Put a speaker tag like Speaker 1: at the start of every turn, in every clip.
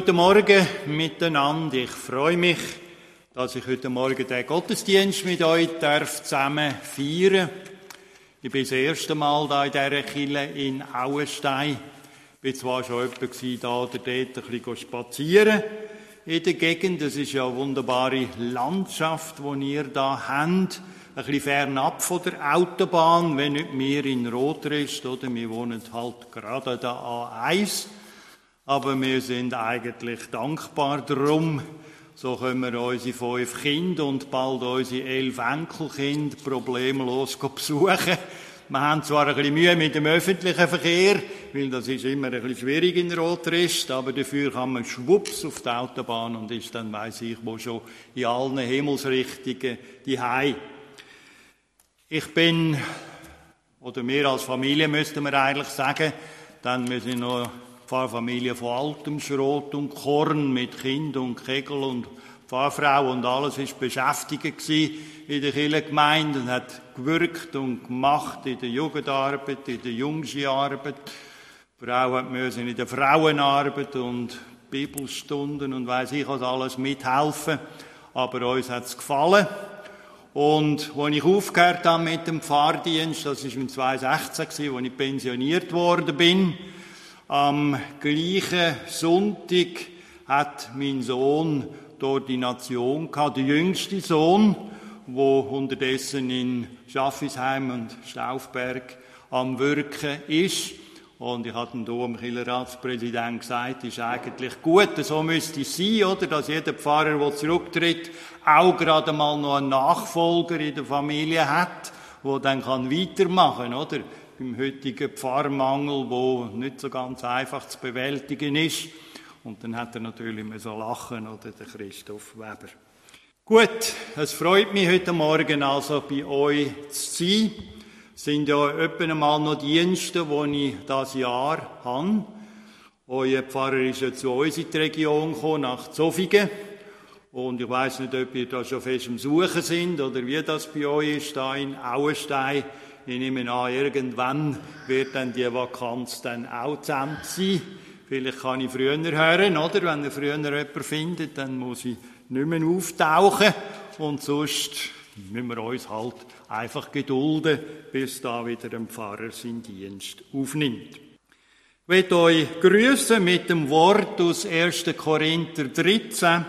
Speaker 1: Guten Morgen miteinander. Ich freue mich, dass ich heute Morgen den Gottesdienst mit euch darf zusammen feiern Ich bin das erste Mal da in dieser Kille in Auenstein. Ich bin zwar schon jemand da oder dort ein bisschen spazieren in der Gegend. Das ist ja eine wunderbare Landschaft, die ihr da habt. Ein bisschen fernab von der Autobahn, wenn nicht mehr in Rotrist, oder? Wir wohnen halt gerade da A1. Aber wir sind eigentlich dankbar darum. So können wir unsere fünf Kinder und bald unsere elf Enkelkinder problemlos besuchen. Wir haben zwar ein bisschen Mühe mit dem öffentlichen Verkehr, weil das ist immer ein bisschen schwierig in Rotrist, aber dafür kann man schwupps auf die Autobahn und ist dann, weiss ich, wo schon in allen Himmelsrichtungen die Hei. Ich bin, oder wir als Familie müssten wir eigentlich sagen, dann wir sind noch Pfarrfamilie von altem Schrot und Korn mit Kind und Kegel und Pfarrfrau und alles ist beschäftigt in der Kirchengemeinde und hat gewirkt und gemacht in der Jugendarbeit, in der Jungsarbeit. Die müssen in der Frauenarbeit und Bibelstunden und weiß ich was alles mithelfen. Aber uns hat es gefallen. Und als ich aufgehört habe mit dem Pfarrdienst, das war im 2016, als ich pensioniert worden bin, am gleichen Sonntag hat mein Sohn die Ordination gehabt, der jüngste Sohn, wo unterdessen in Schaffisheim und Staufberg am Wirken ist. Und ich hatte dem Kirchenratspräsident gesagt, ist eigentlich gut, so müsste es sein, oder? Dass jeder Pfarrer, der zurücktritt, auch gerade mal noch einen Nachfolger in der Familie hat, der dann weitermachen kann, oder? Beim heutigen Pfarrmangel, wo nicht so ganz einfach zu bewältigen ist. Und dann hat er natürlich so lachen, oder der Christoph Weber. Gut, es freut mich heute Morgen also bei euch zu sein. Es sind ja etwa mal noch Dienste, die ich das Jahr habe. Euer Pfarrer ist ja zu uns in die Region gekommen, nach Zofingen. Und ich weiß nicht, ob ihr da schon fest am Suchen sind oder wie das bei euch ist, da in Auenstein. Ich nehme an, irgendwann wird dann die Vakanz dann auch zusammen sein. Vielleicht kann ich früher hören, oder? Wenn ihr früher jemanden findet, dann muss ich nicht mehr auftauchen. Und sonst müssen wir uns halt einfach gedulden, bis da wieder ein Pfarrer seinen Dienst aufnimmt. Ich möchte euch grüßen mit dem Wort aus 1. Korinther 13,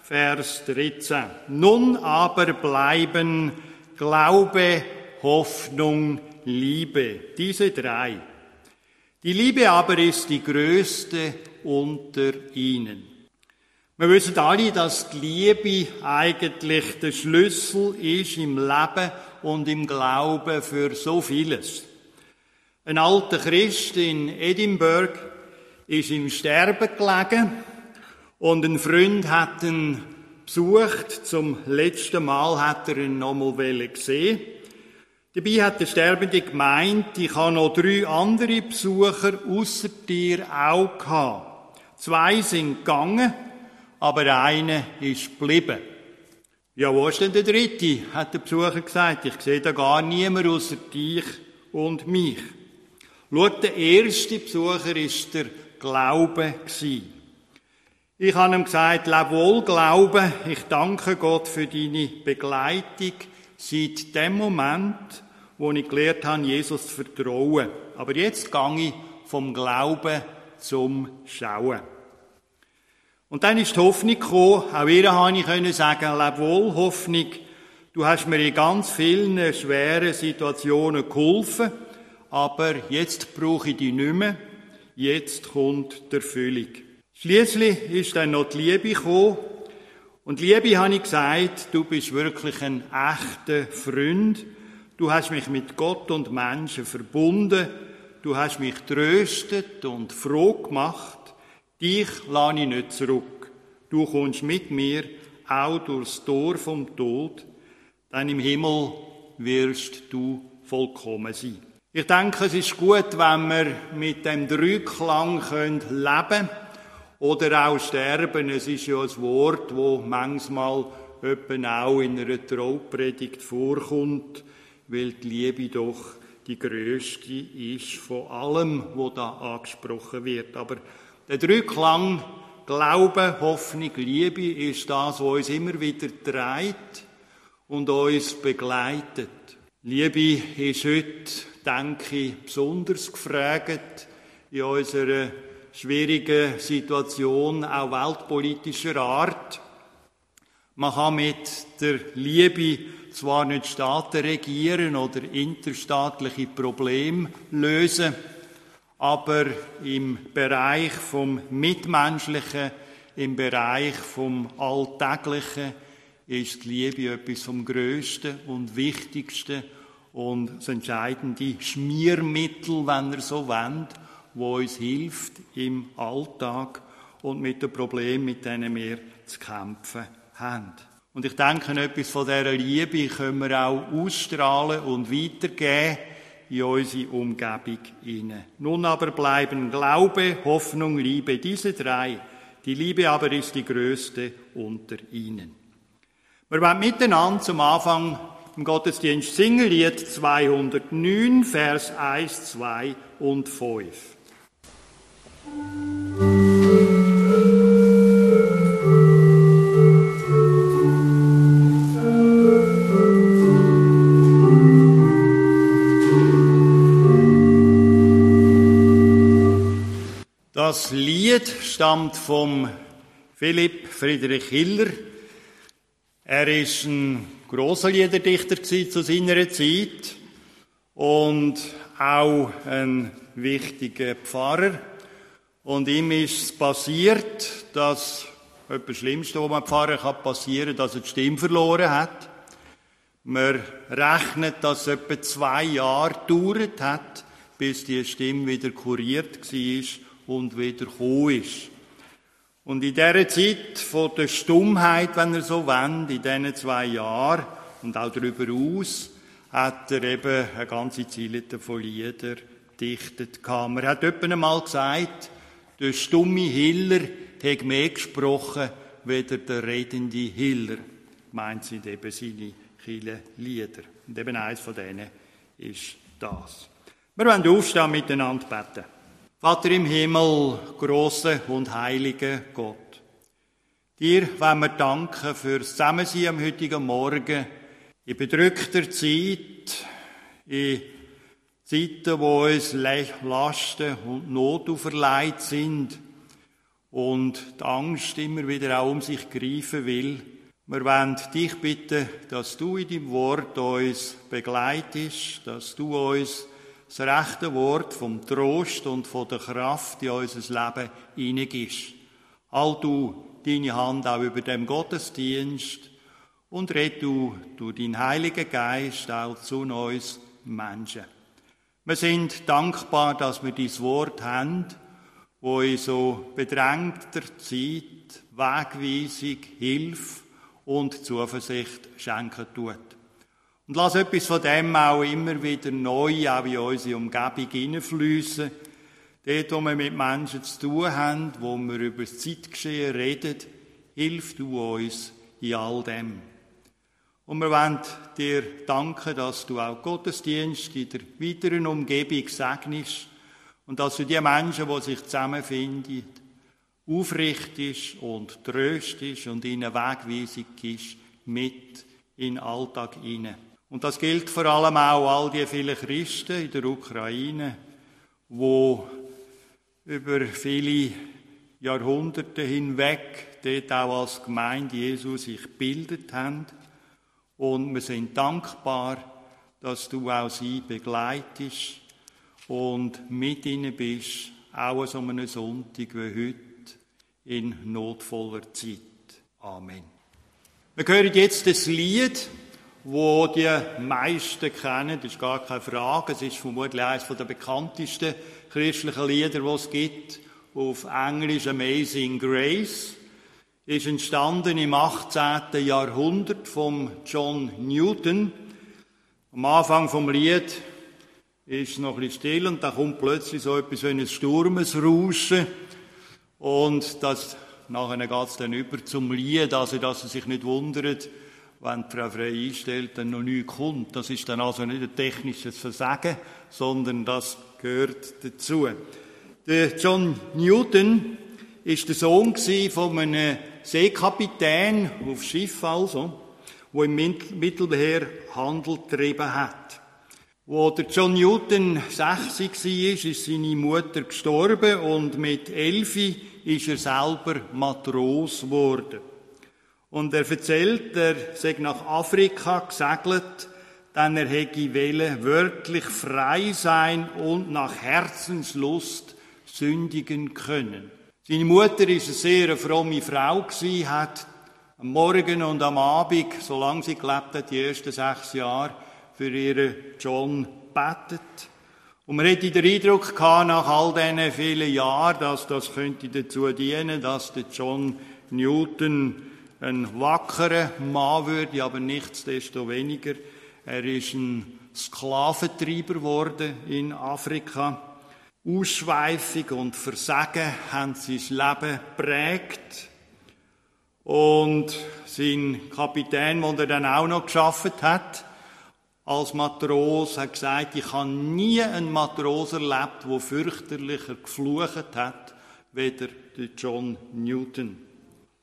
Speaker 1: Vers 13. Nun aber bleiben Glaube, Hoffnung, Liebe. Diese drei. Die Liebe aber ist die größte unter ihnen. Wir wissen alle, dass die Liebe eigentlich der Schlüssel ist im Leben und im Glauben für so vieles. Ein alter Christ in Edinburgh ist im Sterben gelegen und ein Freund hat ihn besucht. Zum letzten Mal hat er ihn nochmal gesehen. Dabei hat der Sterbende gemeint, ich habe noch drei andere Besucher außer dir auch gehabt. Zwei sind gegangen, aber einer ist geblieben. Ja, wo ist denn der dritte? hat der Besucher gesagt. Ich sehe da gar niemand außer dich und mich. Schaut, der erste Besucher ist der Glaube. Ich habe ihm gesagt, leb wohl Glaube. Ich danke Gott für deine Begleitung seit dem Moment, wo ich gelernt habe, Jesus zu vertrauen. Aber jetzt gehe ich vom Glauben zum Schauen. Und dann ist die Hoffnung gekommen, auch ihr habe ich sagen, leb wohl, Hoffnung, du hast mir in ganz vielen schweren Situationen geholfen, aber jetzt brauche ich dich nicht mehr, jetzt kommt der Erfüllung. Schließlich ist dann noch die Liebe gekommen, und Liebe habe ich gesagt, du bist wirklich ein echter Freund, Du hast mich mit Gott und Menschen verbunden. Du hast mich tröstet und froh gemacht. Dich lade ich nicht zurück. Du kommst mit mir auch durchs Tor vom Tod. Denn im Himmel wirst du vollkommen sein. Ich denke, es ist gut, wenn wir mit dem Dreiklang leben können oder auch sterben. Es ist ja ein Wort, wo manchmal auch in einer Traupredigt vorkommt weil die Liebe doch die größte ist von allem, wo da angesprochen wird. Aber der Dreiklang Glaube, Hoffnung, Liebe ist das, was uns immer wieder treibt und uns begleitet. Liebe ist heute, denke ich, besonders gefragt in unserer schwierigen Situation, auch weltpolitischer Art. Man kann mit der Liebe zwar nicht Staaten regieren oder interstaatliche Probleme lösen, aber im Bereich vom Mitmenschlichen, im Bereich vom Alltäglichen ist die Liebe etwas vom Größten und Wichtigsten und das entscheidende Schmiermittel, wenn er so wendet, wo uns hilft im Alltag und mit den Problemen, mit denen wir zu kämpfen haben. Und ich denke, etwas von dieser Liebe können wir auch ausstrahlen und weitergeben in unsere Umgebung hinein. Nun aber bleiben Glaube, Hoffnung, Liebe, diese drei. Die Liebe aber ist die größte unter ihnen. Wir werden miteinander zum Anfang im Gottesdienst singen, Lied 209, Vers 1, 2 und 5. Das Lied stammt vom Philipp Friedrich Hiller. Er ist ein großer Liederdichter zu seiner Zeit und auch ein wichtiger Pfarrer. Und ihm ist es passiert, dass etwas Schlimmste, was man Pfarrer kann passieren, dass er die Stimme verloren hat. Man rechnet, dass es etwa zwei Jahre gedauert hat, bis die Stimme wieder kuriert war und wieder ist. Und in dieser Zeit von der Stummheit, wenn er so wendet, in diesen zwei Jahren und auch darüber aus, hat er eben eine ganze Zeile von Liedern dichtet. Man hat jemand einmal gesagt, der stumme Hiller hat mehr gesprochen, weder der redende Hiller. Meint sind eben seine viele Lieder. Und eben eins von denen ist das. Wir wollen aufstehen miteinander beten. Vater im Himmel, große und heilige Gott. Dir wollen wir danken für das Zusammensein am heutigen Morgen in bedrückter Zeit, in Zeiten, wo uns Lasten und Not auferlegt sind und die Angst immer wieder auch um sich greifen will. Wir wollen dich bitten, dass du in deinem Wort uns begleitest, dass du uns das rechte Wort vom Trost und von der Kraft in unser Leben hineingibst. All du deine Hand auch über dem Gottesdienst und red du durch deinen Heiligen Geist auch zu uns Menschen. Wir sind dankbar, dass wir dieses Wort haben, wo in so bedrängter Zeit Wegweisung, Hilfe und Zuversicht schenken tut. Und lass etwas von dem auch immer wieder neu auch in unsere Umgebung hineinfließen. Dort, wo wir mit Menschen zu tun haben, wo wir über das Zeitgeschehen reden, hilf du uns in all dem. Und wir wollen dir danken, dass du auch Gottesdienst in der weiteren Umgebung segnest und dass du die Menschen, die sich zusammenfinden, aufrichtest und tröstest und ihnen Wegweisung gibst mit in den Alltag hinein. Und das gilt vor allem auch all die vielen Christen in der Ukraine, wo über viele Jahrhunderte hinweg dort auch als Gemeinde Jesus sich gebildet haben und wir sind dankbar, dass du auch sie begleitest und mit ihnen bist, auch an so einem Sonntag wie heute in notvoller Zeit. Amen. Wir hören jetzt das Lied, wo die meisten kennen, das ist gar keine Frage. Es ist vermutlich eines der bekanntesten christlichen Lieder, die es gibt, auf Englisch Amazing Grace ist entstanden im 18. Jahrhundert vom John Newton. Am Anfang vom Lied ist noch ein bisschen still und da kommt plötzlich so etwas wie ein Sturmesrauschen und das, nachher geht es dann über zum Lied, also dass er sich nicht wundert, wenn die Frau Frey einstellt, dann noch nie kommt. Das ist dann also nicht ein technisches Versagen, sondern das gehört dazu. Der John Newton ist der Sohn von einem Seekapitän auf Schiff also, wo im Mittelmeer Handel getrieben hat. Wo der John Newton 60 war, ist seine Mutter gestorben und mit elfi ist er selber Matros geworden. Und er erzählt, er sei nach Afrika gesegelt, denn er hätte wollen wirklich frei sein und nach Herzenslust sündigen können. Seine Mutter ist eine sehr fromme Frau gewesen, hat am Morgen und am Abend, solange sie gelebt hat, die ersten sechs Jahre, für ihren John betet. Und man hätte den Eindruck gehabt, nach all diesen vielen Jahren, dass das könnte dazu dienen, dass der John Newton ein wackerer Mann würde, aber nichtsdestoweniger. Er ist ein Sklaventreiber geworden in Afrika. Ausschweifung und Versagen haben sein Leben prägt. Und sein Kapitän, den er dann auch noch geschafft hat, als Matros, hat gesagt, ich habe nie einen Matros erlebt, der fürchterlicher geflucht hat, weder der John Newton.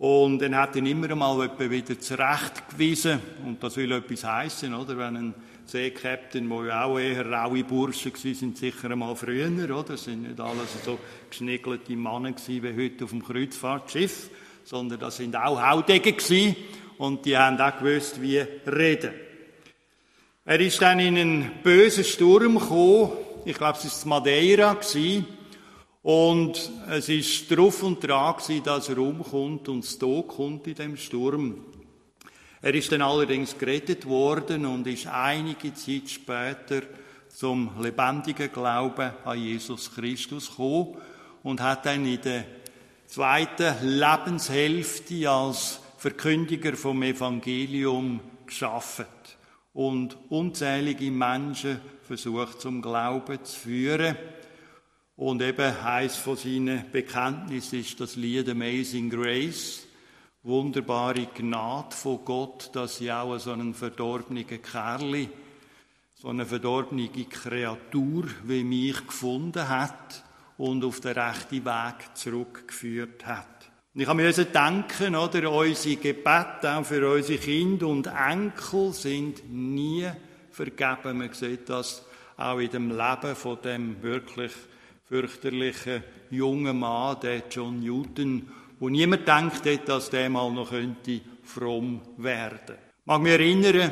Speaker 1: Und dann hat ihn immer mal wieder zurechtgewiesen. Und das will etwas heißen, oder? Wenn ein Seekapitän, wo ja auch eher raue Burschen waren, sind sicher einmal früher, oder? Das sind nicht alles so geschniggelte Männer gewesen, wie heute auf dem Kreuzfahrtschiff, sondern das sind auch Haudegen gewesen. Und die haben auch gewusst, wie reden. Er ist dann in einen bösen Sturm gekommen. Ich glaube, es war Madeira gewesen. Und es ist drauf und dran gewesen, dass er umkommt und es kommt in dem Sturm. Er ist dann allerdings gerettet worden und ist einige Zeit später zum lebendigen Glauben an Jesus Christus gekommen und hat dann in der zweiten Lebenshälfte als Verkündiger vom Evangelium geschaffen und unzählige Menschen versucht zum Glauben zu führen. Und eben eins von seinen Bekenntnissen ist das Lied Amazing Grace. Wunderbare Gnade von Gott, dass sie auch so einen verdorbenen Kerli, so eine verdorbene Kreatur wie mich gefunden hat und auf den rechten Weg zurückgeführt hat. Und ich habe mir denken, oder, unsere Gebete auch für unsere Kinder und Enkel sind nie vergeben. Man sieht das auch in dem Leben von dem wirklich fürchterlichen jungen Mann, der John Newton, wo niemand denkt hat, dass der mal noch könnte fromm werden. Ich mag mich erinnern,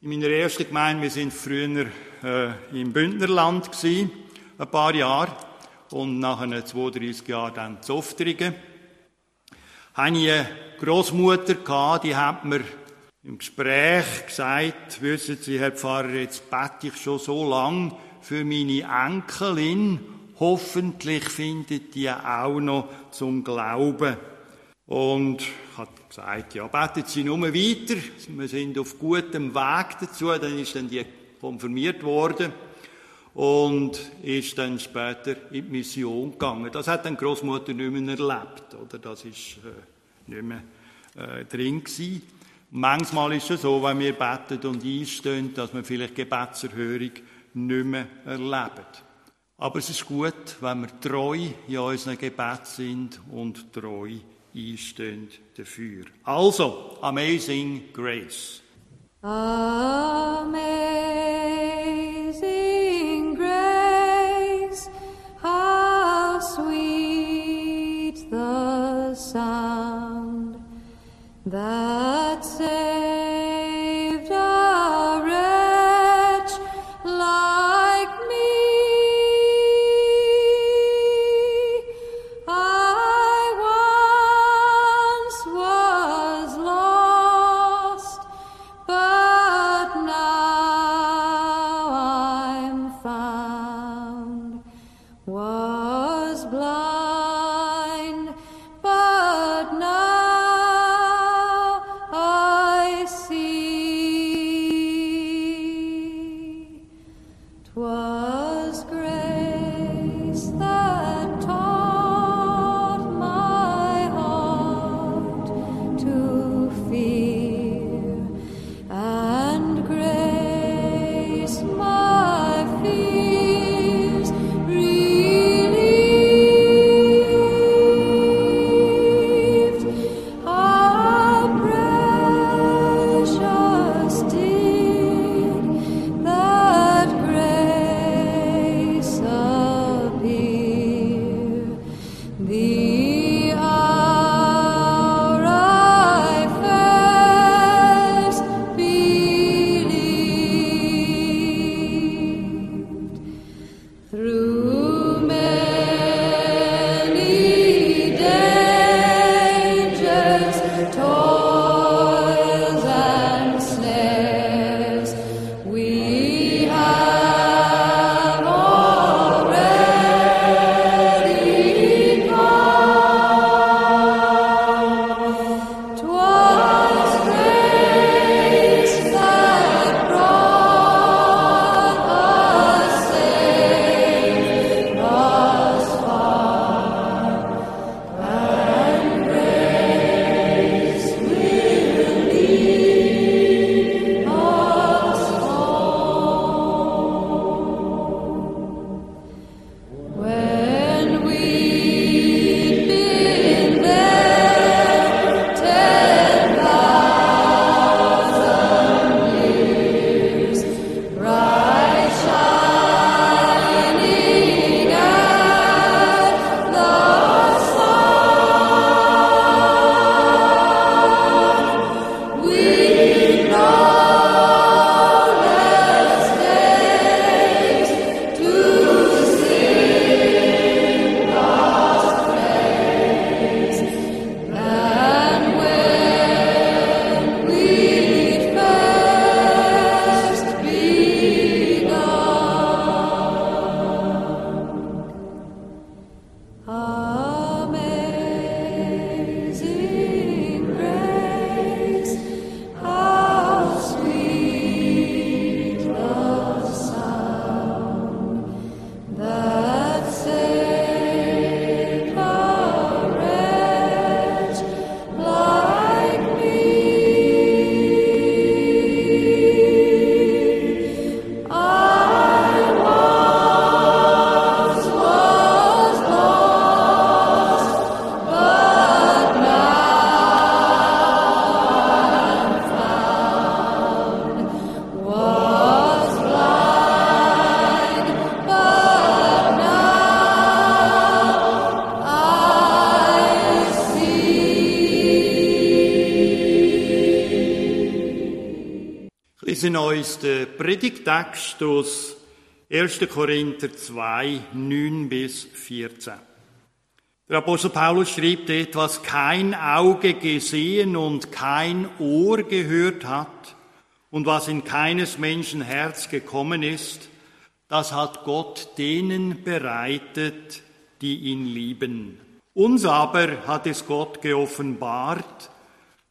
Speaker 1: in meiner ersten Gemeinde, wir sind früher äh, im Bündnerland gewesen, ein paar Jahre, und nach einer 32 Jahren dann Zoftringen. Habe ich eine Großmutter die hat mir im Gespräch gesagt, wissen Sie, Herr Pfarrer, jetzt bete ich schon so lang für meine Enkelin Hoffentlich findet die auch noch zum Glauben. Und ich habe gesagt, ja, beten Sie nur weiter. Wir sind auf gutem Weg dazu. Dann ist dann die konfirmiert worden und ist dann später in die Mission gegangen. Das hat dann Großmutter nicht mehr erlebt, oder? Das ist äh, nicht mehr äh, drin gewesen. Manchmal ist es so, wenn wir beten und einstehen, dass wir vielleicht Gebetserhörung nicht mehr erleben. Aber es ist gut, wenn wir treu in unseren Gebet sind und treu einstehen dafür. Also, Amazing Grace.
Speaker 2: Amazing Grace, how sweet the sound that saved
Speaker 1: den Predigtext aus 1. Korinther 2, 9 bis 14. Der Apostel Paulus schrieb dort, was kein Auge gesehen und kein Ohr gehört hat und was in keines Menschen Herz gekommen ist, das hat Gott denen bereitet, die ihn lieben. Uns aber hat es Gott geoffenbart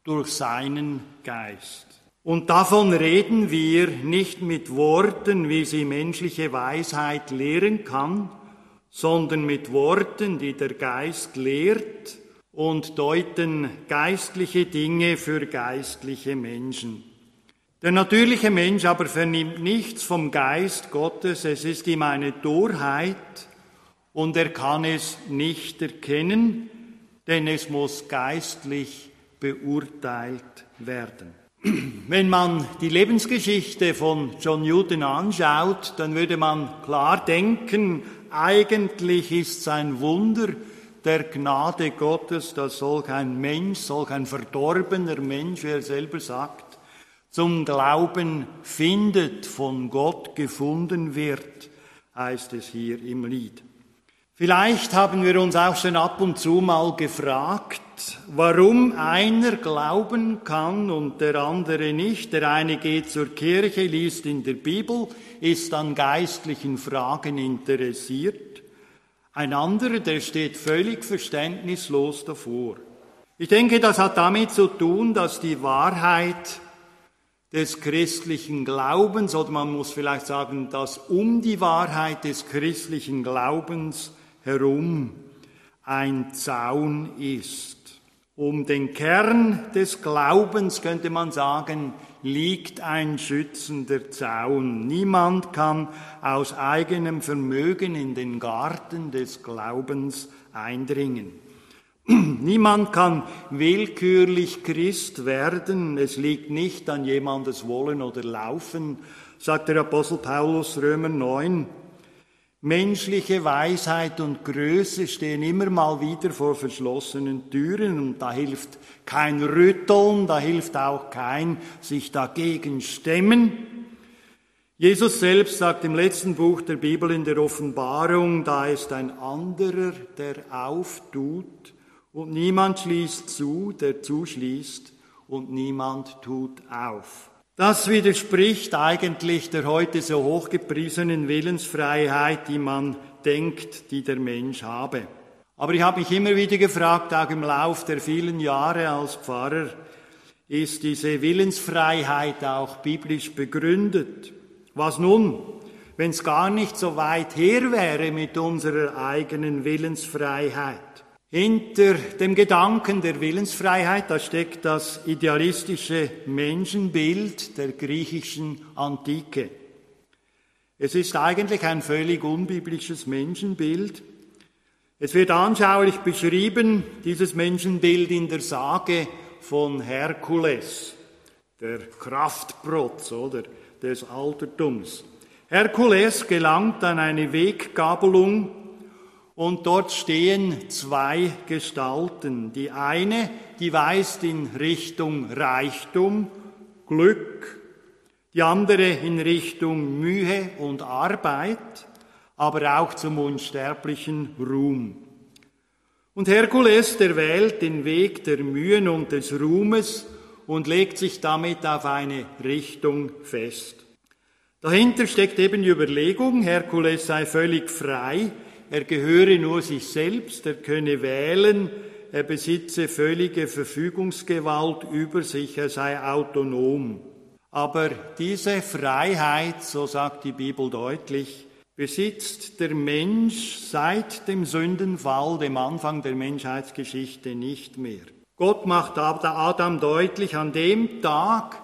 Speaker 1: durch seinen Geist. Und davon reden wir nicht mit Worten, wie sie menschliche Weisheit lehren kann, sondern mit Worten, die der Geist lehrt und deuten geistliche Dinge für geistliche Menschen. Der natürliche Mensch aber vernimmt nichts vom Geist Gottes, es ist ihm eine Torheit und er kann es nicht erkennen, denn es muss geistlich beurteilt werden. Wenn man die Lebensgeschichte von John Newton anschaut, dann würde man klar denken, eigentlich ist es ein Wunder der Gnade Gottes, dass solch ein Mensch, solch ein verdorbener Mensch, wie er selber sagt, zum Glauben findet, von Gott gefunden wird, heißt es hier im Lied. Vielleicht haben wir uns auch schon ab und zu mal gefragt, warum einer glauben kann und der andere nicht. Der eine geht zur Kirche, liest in der Bibel, ist an geistlichen Fragen interessiert. Ein anderer, der steht völlig verständnislos davor. Ich denke, das hat damit zu tun, dass die Wahrheit des christlichen Glaubens, oder man muss vielleicht sagen, dass um die Wahrheit des christlichen Glaubens herum ein Zaun ist. Um den Kern des Glaubens könnte man sagen, liegt ein schützender Zaun. Niemand kann aus eigenem Vermögen in den Garten des Glaubens eindringen. Niemand kann willkürlich Christ werden. Es liegt nicht an jemandes Wollen oder Laufen, sagt der Apostel Paulus Römer 9. Menschliche Weisheit und Größe stehen immer mal wieder vor verschlossenen Türen und da hilft kein Rütteln, da hilft auch kein sich dagegen stemmen. Jesus selbst sagt im letzten Buch der Bibel in der Offenbarung, da ist ein anderer, der auftut und niemand schließt zu, der zuschließt und niemand tut auf. Das widerspricht eigentlich der heute so hochgepriesenen Willensfreiheit, die man denkt, die der Mensch habe. Aber ich habe mich immer wieder gefragt, auch im Lauf der vielen Jahre als Pfarrer, ist diese Willensfreiheit auch biblisch begründet? Was nun, wenn es gar nicht so weit her wäre mit unserer eigenen Willensfreiheit? Hinter dem Gedanken der Willensfreiheit, da steckt das idealistische Menschenbild der griechischen Antike. Es ist eigentlich ein völlig unbiblisches Menschenbild. Es wird anschaulich beschrieben, dieses Menschenbild in der Sage von Herkules, der Kraftprotz oder des Altertums. Herkules gelangt an eine Weggabelung und dort stehen zwei Gestalten. Die eine, die weist in Richtung Reichtum, Glück, die andere in Richtung Mühe und Arbeit, aber auch zum unsterblichen Ruhm. Und Herkules, der wählt den Weg der Mühen und des Ruhmes und legt sich damit auf eine Richtung fest. Dahinter steckt eben die Überlegung, Herkules sei völlig frei, er gehöre nur sich selbst, er könne wählen, er besitze völlige Verfügungsgewalt über sich, er sei autonom. Aber diese Freiheit, so sagt die Bibel deutlich, besitzt der Mensch seit dem Sündenfall, dem Anfang der Menschheitsgeschichte nicht mehr. Gott macht Adam deutlich, an dem Tag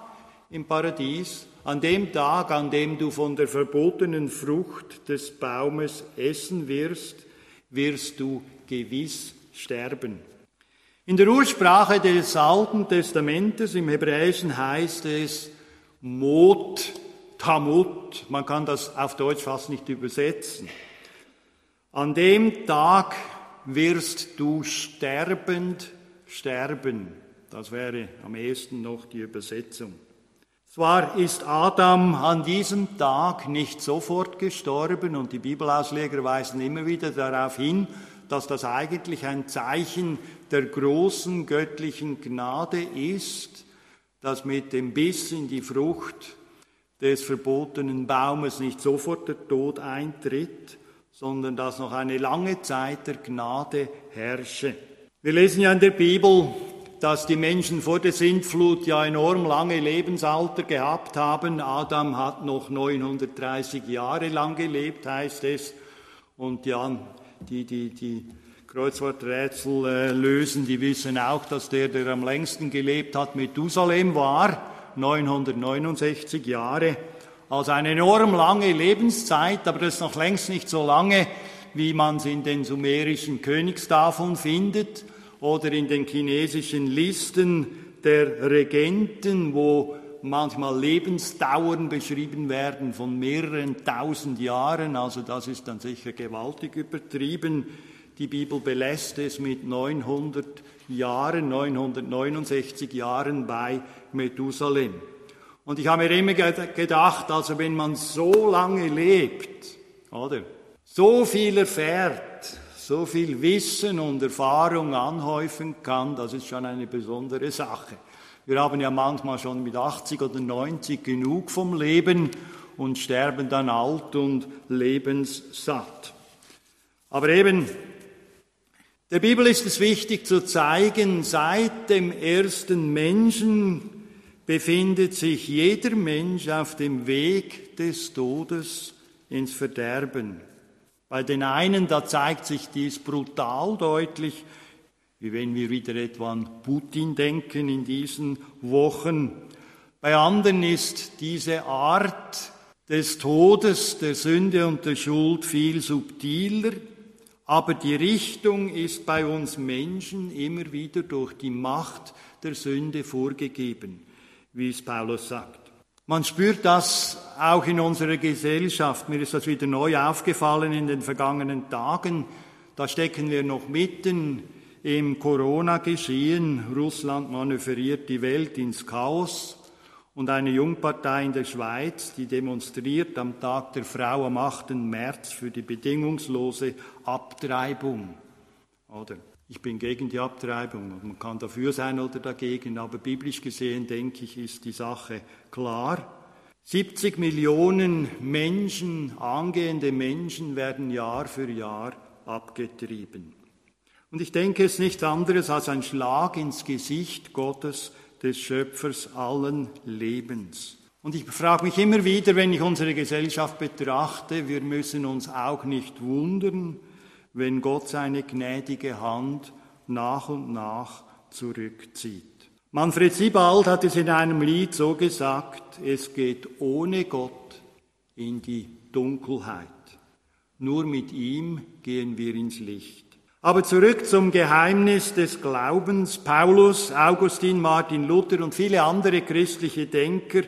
Speaker 1: im Paradies an dem Tag, an dem du von der verbotenen Frucht des Baumes essen wirst, wirst du gewiss sterben. In der Ursprache des Alten Testamentes im Hebräischen heißt es Mot Tamut. Man kann das auf Deutsch fast nicht übersetzen. An dem Tag wirst du sterbend sterben. Das wäre am ehesten noch die Übersetzung. Zwar ist Adam an diesem Tag nicht sofort gestorben und die Bibelausleger weisen immer wieder darauf hin, dass das eigentlich ein Zeichen der großen göttlichen Gnade ist, dass mit dem Biss in die Frucht des verbotenen Baumes nicht sofort der Tod eintritt, sondern dass noch eine lange Zeit der Gnade herrsche. Wir lesen ja in der Bibel, dass die Menschen vor der Sintflut ja enorm lange Lebensalter gehabt haben. Adam hat noch 930 Jahre lang gelebt, heißt es. Und ja, die, die, die Kreuzworträtsel äh, lösen, die wissen auch, dass der, der am längsten gelebt hat, Methusalem war, 969 Jahre. Also eine enorm lange Lebenszeit, aber das ist noch längst nicht so lange, wie man es in den sumerischen Königstafeln findet oder in den chinesischen Listen der Regenten, wo manchmal Lebensdauern beschrieben werden von mehreren tausend Jahren. Also das ist dann sicher gewaltig übertrieben. Die Bibel belässt es mit 900 Jahren, 969 Jahren bei Methusalem. Und ich habe mir immer gedacht, also wenn man so lange lebt, oder, so viel erfährt, so viel Wissen und Erfahrung anhäufen kann, das ist schon eine besondere Sache. Wir haben ja manchmal schon mit 80 oder 90 genug vom Leben und sterben dann alt und lebenssatt. Aber eben, der Bibel ist es wichtig zu zeigen, seit dem ersten Menschen befindet sich jeder Mensch auf dem Weg des Todes ins Verderben. Bei den einen, da zeigt sich dies brutal deutlich, wie wenn wir wieder etwa an Putin denken in diesen Wochen. Bei anderen ist diese Art des Todes, der Sünde und der Schuld viel subtiler, aber die Richtung ist bei uns Menschen immer wieder durch die Macht der Sünde vorgegeben, wie es Paulus sagt. Man spürt das auch in unserer Gesellschaft. Mir ist das wieder neu aufgefallen in den vergangenen Tagen. Da stecken wir noch mitten im Corona-Geschehen. Russland manövriert die Welt ins Chaos. Und eine Jungpartei in der Schweiz, die demonstriert am Tag der Frau am 8. März für die bedingungslose Abtreibung. Oder? Ich bin gegen die Abtreibung. Man kann dafür sein oder dagegen, aber biblisch gesehen, denke ich, ist die Sache klar. 70 Millionen Menschen, angehende Menschen werden Jahr für Jahr abgetrieben. Und ich denke, es ist nichts anderes als ein Schlag ins Gesicht Gottes, des Schöpfers allen Lebens. Und ich frage mich immer wieder, wenn ich unsere Gesellschaft betrachte, wir müssen uns auch nicht wundern, wenn Gott seine gnädige Hand nach und nach zurückzieht. Manfred Siebald hat es in einem Lied so gesagt, es geht ohne Gott in die Dunkelheit. Nur mit ihm gehen wir ins Licht. Aber zurück zum Geheimnis des Glaubens. Paulus, Augustin, Martin Luther und viele andere christliche Denker,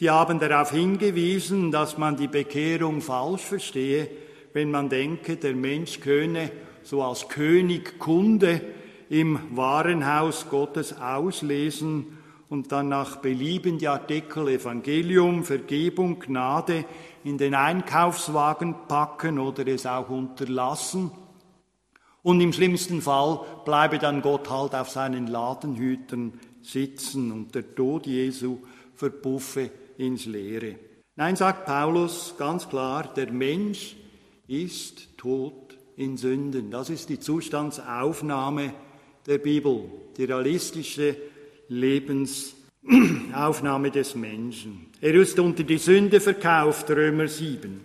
Speaker 1: die haben darauf hingewiesen, dass man die Bekehrung falsch verstehe wenn man denke, der Mensch könne so als König Kunde im Warenhaus Gottes auslesen und dann nach Belieben die Artikel Evangelium, Vergebung, Gnade in den Einkaufswagen packen oder es auch unterlassen. Und im schlimmsten Fall bleibe dann Gott halt auf seinen Ladenhütern sitzen und der Tod Jesu verpuffe ins Leere. Nein, sagt Paulus ganz klar, der Mensch ist tot in Sünden. Das ist die Zustandsaufnahme der Bibel, die realistische Lebensaufnahme des Menschen. Er ist unter die Sünde verkauft, Römer 7.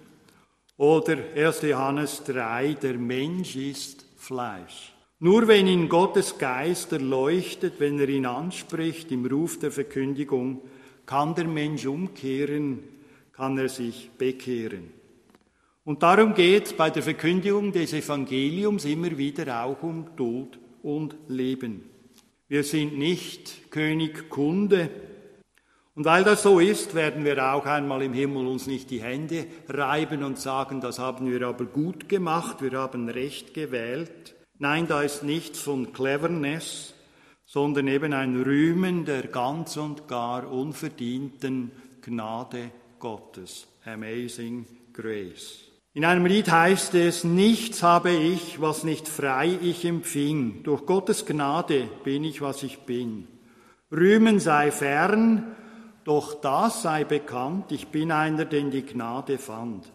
Speaker 1: Oder 1. Johannes 3, der Mensch ist Fleisch. Nur wenn ihn Gottes Geist erleuchtet, wenn er ihn anspricht im Ruf der Verkündigung, kann der Mensch umkehren, kann er sich bekehren. Und darum geht es bei der Verkündigung des Evangeliums immer wieder auch um Tod und Leben. Wir sind nicht König Kunde. Und weil das so ist, werden wir auch einmal im Himmel uns nicht die Hände reiben und sagen, das haben wir aber gut gemacht, wir haben recht gewählt. Nein, da ist nichts von Cleverness, sondern eben ein Rühmen der ganz und gar unverdienten Gnade Gottes. Amazing Grace. In einem Lied heißt es, nichts habe ich, was nicht frei ich empfing. Durch Gottes Gnade bin ich, was ich bin. Rühmen sei fern, doch das sei bekannt, ich bin einer, den die Gnade fand.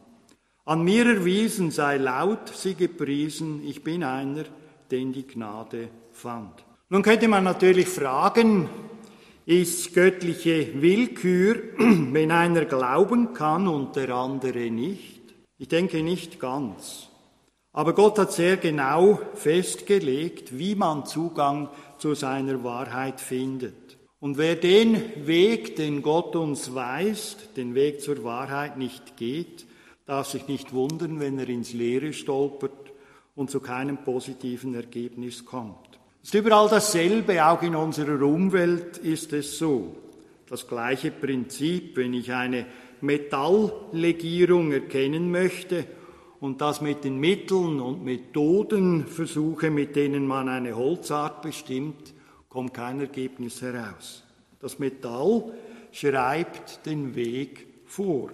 Speaker 1: An mir erwiesen sei laut sie gepriesen, ich bin einer, den die Gnade fand. Nun könnte man natürlich fragen, ist göttliche Willkür, wenn einer glauben kann und der andere nicht? Ich denke nicht ganz. Aber Gott hat sehr genau festgelegt, wie man Zugang zu seiner Wahrheit findet. Und wer den Weg, den Gott uns weist, den Weg zur Wahrheit nicht geht, darf sich nicht wundern, wenn er ins Leere stolpert und zu keinem positiven Ergebnis kommt. Es ist überall dasselbe, auch in unserer Umwelt ist es so. Das gleiche Prinzip, wenn ich eine Metalllegierung erkennen möchte und das mit den Mitteln und Methoden versuche, mit denen man eine Holzart bestimmt, kommt kein Ergebnis heraus. Das Metall schreibt den Weg vor.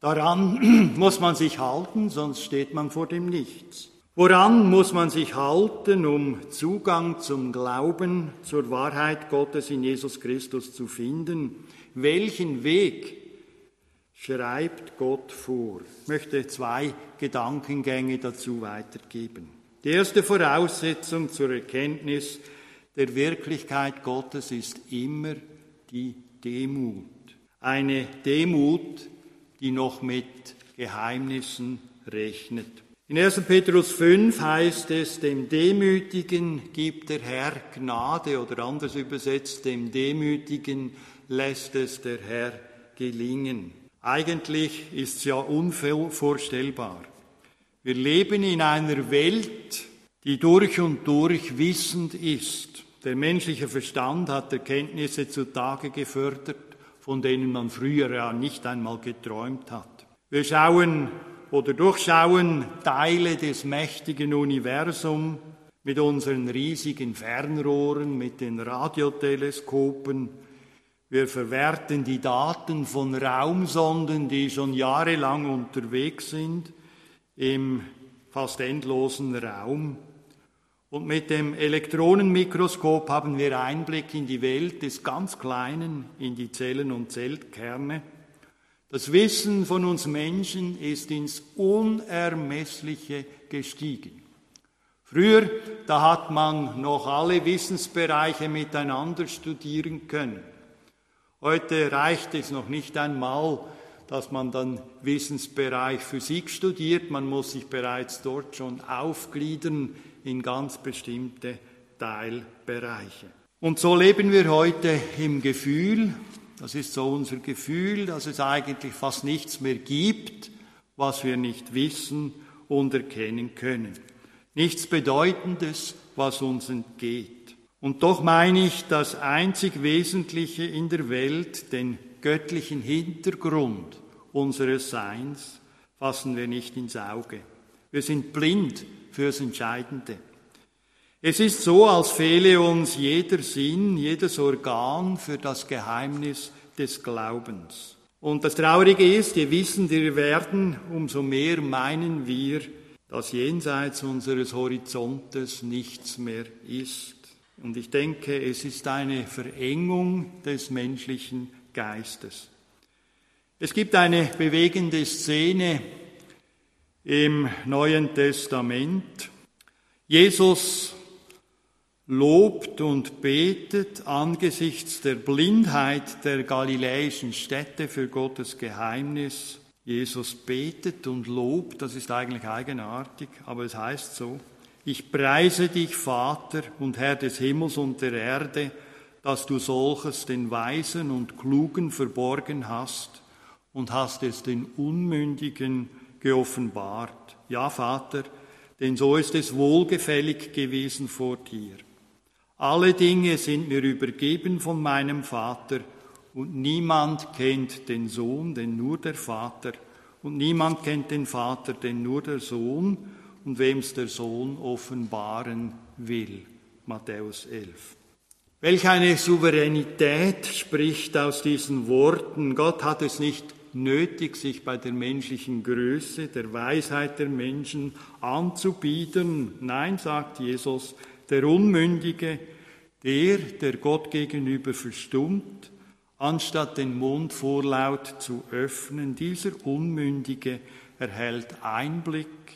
Speaker 1: Daran muss man sich halten, sonst steht man vor dem Nichts. Woran muss man sich halten, um Zugang zum Glauben, zur Wahrheit Gottes in Jesus Christus zu finden? Welchen Weg schreibt Gott vor? Ich möchte zwei Gedankengänge dazu weitergeben. Die erste Voraussetzung zur Erkenntnis der Wirklichkeit Gottes ist immer die Demut. Eine Demut, die noch mit Geheimnissen rechnet. In 1. Petrus 5 heißt es, dem Demütigen gibt der Herr Gnade oder anders übersetzt, dem Demütigen lässt es der Herr gelingen. Eigentlich ist es ja unvorstellbar. Wir leben in einer Welt, die durch und durch wissend ist. Der menschliche Verstand hat Erkenntnisse zutage gefördert, von denen man früher ja nicht einmal geträumt hat. Wir schauen oder durchschauen Teile des mächtigen Universums mit unseren riesigen Fernrohren, mit den Radioteleskopen. Wir verwerten die Daten von Raumsonden, die schon jahrelang unterwegs sind, im fast endlosen Raum. Und mit dem Elektronenmikroskop haben wir Einblick in die Welt des ganz Kleinen, in die Zellen und Zellkerne. Das Wissen von uns Menschen ist ins Unermessliche gestiegen. Früher, da hat man noch alle Wissensbereiche miteinander studieren können. Heute reicht es noch nicht einmal, dass man dann Wissensbereich Physik studiert. Man muss sich bereits dort schon aufgliedern in ganz bestimmte Teilbereiche. Und so leben wir heute im Gefühl, das ist so unser Gefühl, dass es eigentlich fast nichts mehr gibt, was wir nicht wissen und erkennen können. Nichts Bedeutendes, was uns entgeht. Und doch meine ich, das einzig Wesentliche in der Welt, den göttlichen Hintergrund unseres Seins, fassen wir nicht ins Auge. Wir sind blind fürs Entscheidende. Es ist so, als fehle uns jeder Sinn, jedes Organ für das Geheimnis des Glaubens. Und das Traurige ist, je wissender wir werden, umso mehr meinen wir, dass jenseits unseres Horizontes nichts mehr ist. Und ich denke, es ist eine Verengung des menschlichen Geistes. Es gibt eine bewegende Szene im Neuen Testament. Jesus lobt und betet angesichts der Blindheit der galiläischen Städte für Gottes Geheimnis. Jesus betet und lobt, das ist eigentlich eigenartig, aber es heißt so, ich preise dich, Vater und Herr des Himmels und der Erde, dass du solches den Weisen und Klugen verborgen hast und hast es den Unmündigen geoffenbart. Ja, Vater, denn so ist es wohlgefällig gewesen vor dir. Alle Dinge sind mir übergeben von meinem Vater und niemand kennt den Sohn, denn nur der Vater. Und niemand kennt den Vater, denn nur der Sohn und wem's der Sohn offenbaren will. Matthäus 11. Welch eine Souveränität spricht aus diesen Worten. Gott hat es nicht nötig, sich bei der menschlichen Größe, der Weisheit der Menschen anzubieten. Nein, sagt Jesus, der Unmündige, der, der Gott gegenüber verstummt, anstatt den Mund vorlaut zu öffnen, dieser Unmündige erhält Einblick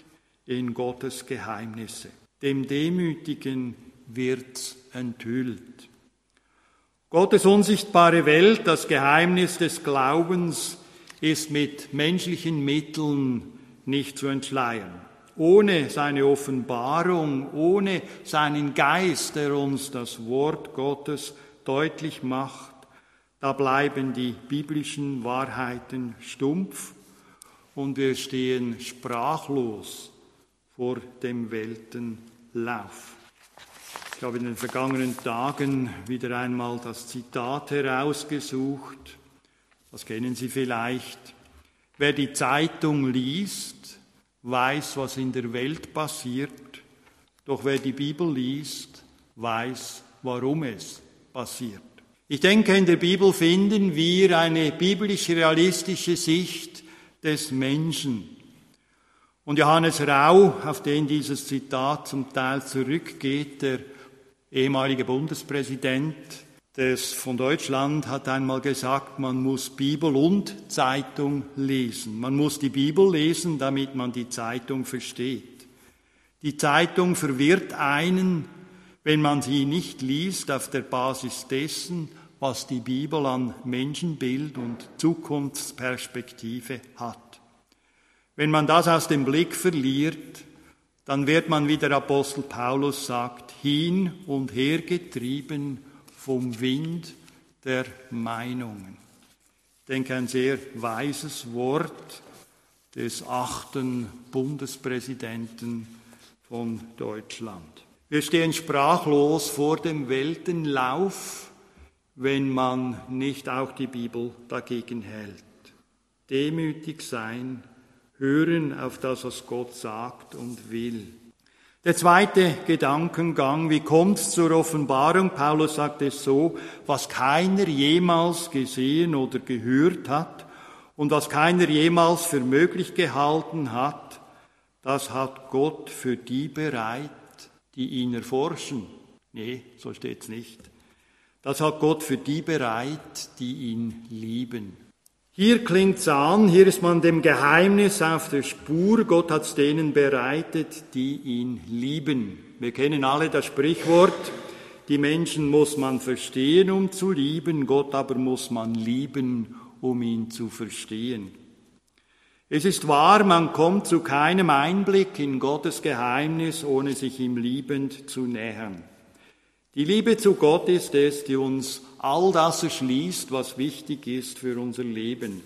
Speaker 1: in Gottes Geheimnisse. Dem Demütigen wird enthüllt. Gottes unsichtbare Welt, das Geheimnis des Glaubens, ist mit menschlichen Mitteln nicht zu entschleiern. Ohne seine Offenbarung, ohne seinen Geist, der uns das Wort Gottes deutlich macht, da bleiben die biblischen Wahrheiten stumpf und wir stehen sprachlos vor dem Weltenlauf. Ich habe in den vergangenen Tagen wieder einmal das Zitat herausgesucht. Das kennen Sie vielleicht. Wer die Zeitung liest, weiß, was in der Welt passiert. Doch wer die Bibel liest, weiß, warum es passiert. Ich denke, in der Bibel finden wir eine biblisch-realistische Sicht des Menschen. Und Johannes Rau, auf den dieses Zitat zum Teil zurückgeht, der ehemalige Bundespräsident des, von Deutschland, hat einmal gesagt, man muss Bibel und Zeitung lesen. Man muss die Bibel lesen, damit man die Zeitung versteht. Die Zeitung verwirrt einen, wenn man sie nicht liest auf der Basis dessen, was die Bibel an Menschenbild und Zukunftsperspektive hat. Wenn man das aus dem Blick verliert, dann wird man, wie der Apostel Paulus sagt, hin und her getrieben vom Wind der Meinungen. Ich denke, ein sehr weises Wort des achten Bundespräsidenten von Deutschland. Wir stehen sprachlos vor dem Weltenlauf, wenn man nicht auch die Bibel dagegen hält. Demütig sein, hören auf das, was Gott sagt und will. Der zweite Gedankengang, wie kommt es zur Offenbarung? Paulus sagt es so, was keiner jemals gesehen oder gehört hat und was keiner jemals für möglich gehalten hat, das hat Gott für die bereit, die ihn erforschen. Nee, so steht's nicht. Das hat Gott für die bereit, die ihn lieben. Hier klingt's an, hier ist man dem Geheimnis auf der Spur. Gott hat's denen bereitet, die ihn lieben. Wir kennen alle das Sprichwort, die Menschen muss man verstehen, um zu lieben, Gott aber muss man lieben, um ihn zu verstehen. Es ist wahr, man kommt zu keinem Einblick in Gottes Geheimnis, ohne sich ihm liebend zu nähern. Die Liebe zu Gott ist es, die uns all das erschließt, was wichtig ist für unser Leben.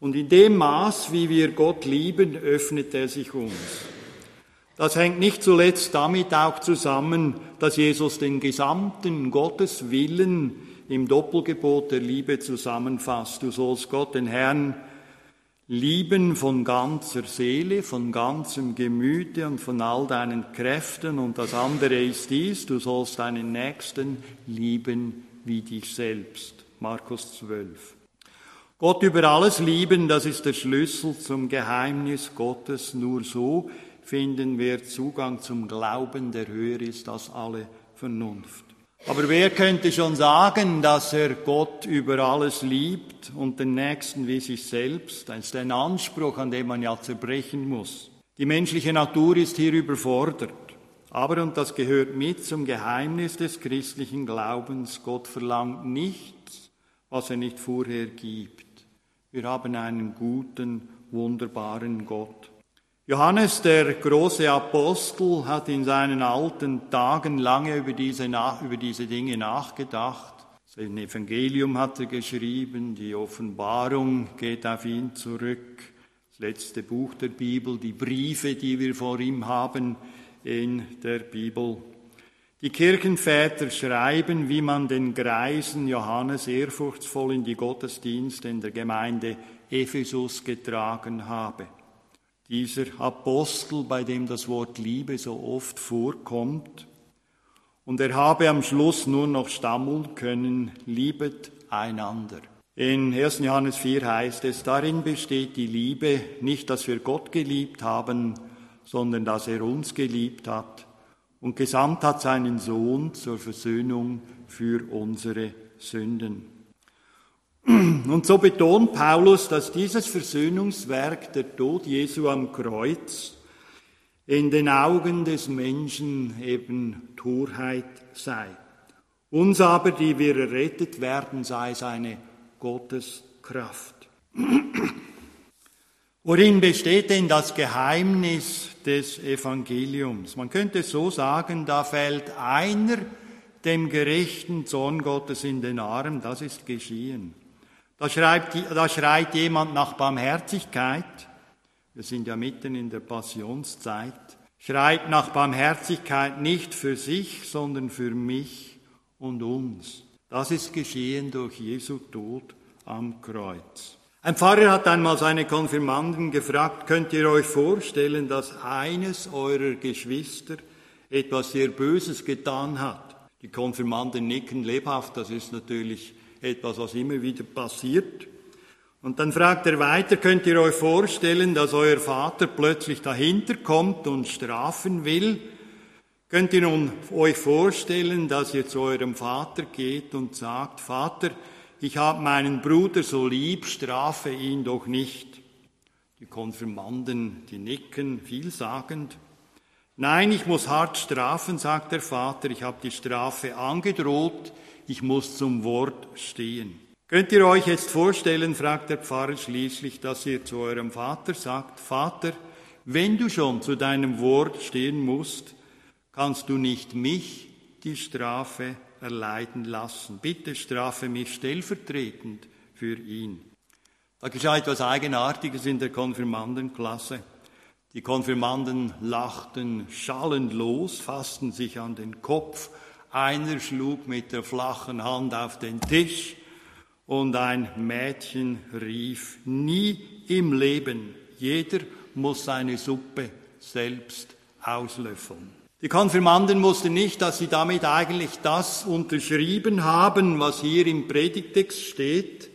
Speaker 1: Und in dem Maß, wie wir Gott lieben, öffnet er sich uns. Das hängt nicht zuletzt damit auch zusammen, dass Jesus den gesamten Gotteswillen im Doppelgebot der Liebe zusammenfasst. Du sollst Gott, den Herrn, lieben von ganzer Seele, von ganzem Gemüte und von all deinen Kräften. Und das andere ist dies, du sollst deinen Nächsten lieben wie dich selbst. Markus 12. Gott über alles lieben, das ist der Schlüssel zum Geheimnis Gottes. Nur so finden wir Zugang zum Glauben, der höher ist als alle Vernunft. Aber wer könnte schon sagen, dass er Gott über alles liebt und den Nächsten wie sich selbst? Das ist ein Anspruch, an dem man ja zerbrechen muss. Die menschliche Natur ist hier überfordert. Aber, und das gehört mit zum Geheimnis des christlichen Glaubens, Gott verlangt nichts, was er nicht vorher gibt. Wir haben einen guten, wunderbaren Gott. Johannes, der große Apostel, hat in seinen alten Tagen lange über diese, über diese Dinge nachgedacht. Sein Evangelium hat er geschrieben, die Offenbarung geht auf ihn zurück, das letzte Buch der Bibel, die Briefe, die wir vor ihm haben in der Bibel. Die Kirchenväter schreiben, wie man den Greisen Johannes ehrfurchtsvoll in die Gottesdienste in der Gemeinde Ephesus getragen habe. Dieser Apostel, bei dem das Wort Liebe so oft vorkommt. Und er habe am Schluss nur noch stammeln können, liebet einander. In 1. Johannes 4 heißt es, darin besteht die Liebe, nicht, dass wir Gott geliebt haben, sondern dass er uns geliebt hat und gesandt hat seinen Sohn zur Versöhnung für unsere Sünden. Und so betont Paulus, dass dieses Versöhnungswerk, der Tod Jesu am Kreuz, in den Augen des Menschen eben Torheit sei. Uns aber, die wir errettet werden, sei seine Gotteskraft. Worin besteht denn das Geheimnis des Evangeliums? Man könnte so sagen, da fällt einer dem gerechten Zorn Gottes in den Arm, das ist geschehen. Da, schreibt, da schreit jemand nach Barmherzigkeit, wir sind ja mitten in der Passionszeit, schreit nach Barmherzigkeit nicht für sich, sondern für mich und uns. Das ist geschehen durch Jesu Tod am Kreuz. Ein Pfarrer hat einmal seine Konfirmanden gefragt, könnt ihr euch vorstellen, dass eines eurer Geschwister etwas sehr Böses getan hat? Die Konfirmanden nicken lebhaft, das ist natürlich etwas, was immer wieder passiert. Und dann fragt er weiter, könnt ihr euch vorstellen, dass euer Vater plötzlich dahinter kommt und strafen will? Könnt ihr nun euch vorstellen, dass ihr zu eurem Vater geht und sagt, Vater, ich habe meinen Bruder so lieb, strafe ihn doch nicht. Die Konfirmanden, die nicken vielsagend. Nein, ich muss hart strafen, sagt der Vater, ich habe die Strafe angedroht, ich muss zum Wort stehen. Könnt ihr euch jetzt vorstellen, fragt der Pfarrer schließlich, dass ihr zu eurem Vater sagt, Vater, wenn du schon zu deinem Wort stehen musst, kannst du nicht mich die Strafe erleiden lassen. Bitte strafe mich stellvertretend für ihn. Da geschah etwas Eigenartiges in der Konfirmandenklasse. Die Konfirmanden lachten schallend los, fassten sich an den Kopf, einer schlug mit der flachen Hand auf den Tisch, und ein Mädchen rief, nie im Leben, jeder muss seine Suppe selbst auslöffeln. Die Konfirmanden wussten nicht, dass sie damit eigentlich das unterschrieben haben, was hier im Predigtext steht,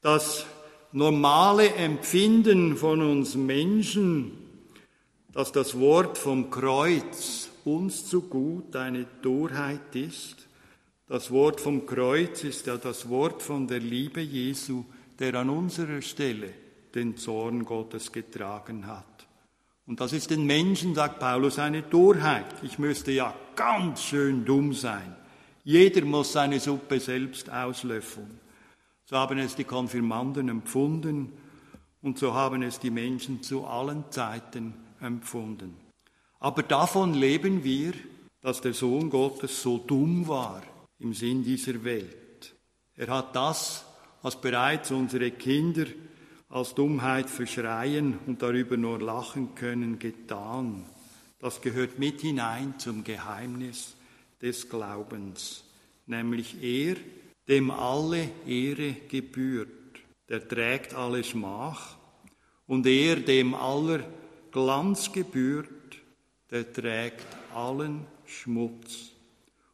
Speaker 1: das normale Empfinden von uns Menschen, dass das Wort vom Kreuz uns zu gut eine Torheit ist das Wort vom Kreuz ist ja das Wort von der Liebe Jesu, der an unserer Stelle den Zorn Gottes getragen hat. Und das ist den Menschen, sagt Paulus, eine Torheit. Ich müsste ja ganz schön dumm sein. Jeder muss seine Suppe selbst auslöffeln. So haben es die Konfirmanden empfunden und so haben es die Menschen zu allen Zeiten empfunden. Aber davon leben wir, dass der Sohn Gottes so dumm war, im Sinn dieser Welt. Er hat das, was bereits unsere Kinder als Dummheit verschreien und darüber nur lachen können, getan. Das gehört mit hinein zum Geheimnis des Glaubens, nämlich er, dem alle Ehre gebührt, der trägt alle Schmach, und er, dem aller Glanz gebührt, der trägt allen Schmutz.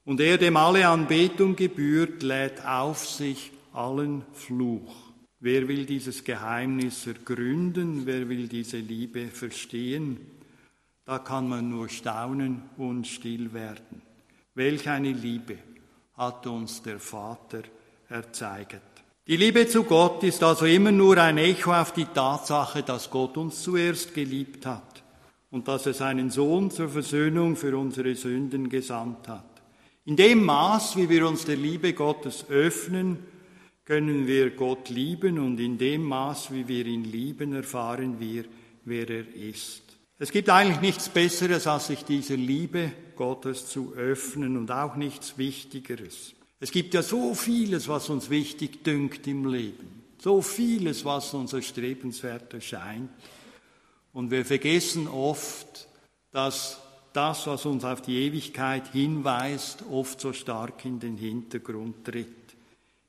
Speaker 1: Und er, dem alle Anbetung gebührt, lädt auf sich allen Fluch. Wer will dieses Geheimnis ergründen? Wer will diese Liebe verstehen? Da kann man nur staunen und still werden. Welch eine Liebe hat uns der Vater erzeiget. Die Liebe zu Gott ist also immer nur ein Echo auf die Tatsache, dass Gott uns zuerst geliebt hat und dass er seinen Sohn zur Versöhnung für unsere Sünden gesandt hat. In dem Maß, wie wir uns der Liebe Gottes öffnen, können wir Gott lieben und in dem Maß, wie wir ihn lieben, erfahren wir, wer er ist. Es gibt eigentlich nichts Besseres, als sich dieser Liebe Gottes zu öffnen und auch nichts Wichtigeres. Es gibt ja so vieles, was uns wichtig dünkt im Leben, so vieles, was uns erstrebenswert erscheint. Und wir vergessen oft, dass das, was uns auf die Ewigkeit hinweist, oft so stark in den Hintergrund tritt.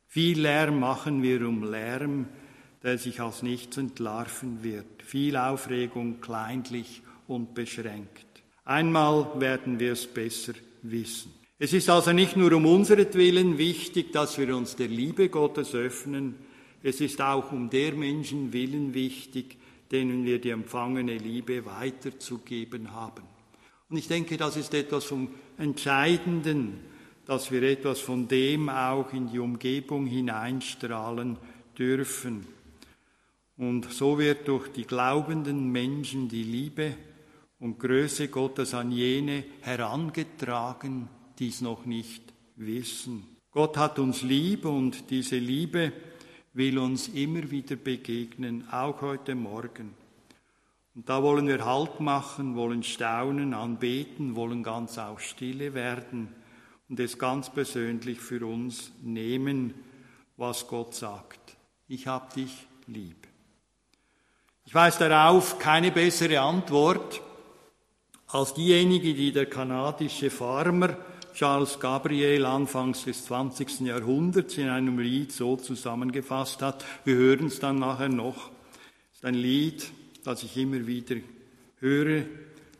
Speaker 1: Viel Lärm machen wir um Lärm, der sich als nichts entlarven wird. Viel Aufregung kleinlich und beschränkt. Einmal werden wir es besser wissen. Es ist also nicht nur um unseretwillen wichtig, dass wir uns der Liebe Gottes öffnen, es ist auch um der Menschen willen wichtig, denen wir die empfangene Liebe weiterzugeben haben. Und ich denke, das ist etwas vom Entscheidenden, dass wir etwas von dem auch in die Umgebung hineinstrahlen dürfen. Und so wird durch die glaubenden Menschen die Liebe und Größe Gottes an jene herangetragen, die es noch nicht wissen. Gott hat uns lieb und diese Liebe will uns immer wieder begegnen, auch heute Morgen. Und da wollen wir Halt machen, wollen staunen, anbeten, wollen ganz auch stille werden und es ganz persönlich für uns nehmen, was Gott sagt. Ich hab dich lieb. Ich weiß darauf keine bessere Antwort als diejenige, die der kanadische Farmer Charles Gabriel anfangs des 20. Jahrhunderts in einem Lied so zusammengefasst hat. Wir hören es dann nachher noch. Es ist ein Lied, das ich immer wieder höre,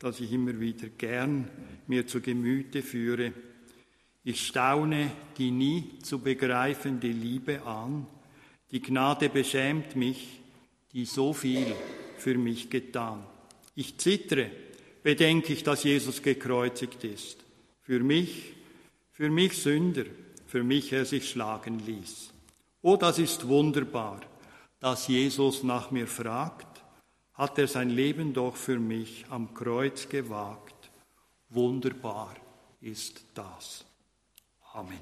Speaker 1: das ich immer wieder gern mir zu Gemüte führe. Ich staune die nie zu begreifende Liebe an. Die Gnade beschämt mich, die so viel für mich getan. Ich zittere, bedenke ich, dass Jesus gekreuzigt ist für mich, für mich Sünder, für mich er sich schlagen ließ. Oh, das ist wunderbar, dass Jesus nach mir fragt, hat er sein Leben doch für mich am Kreuz gewagt. Wunderbar ist das. Amen.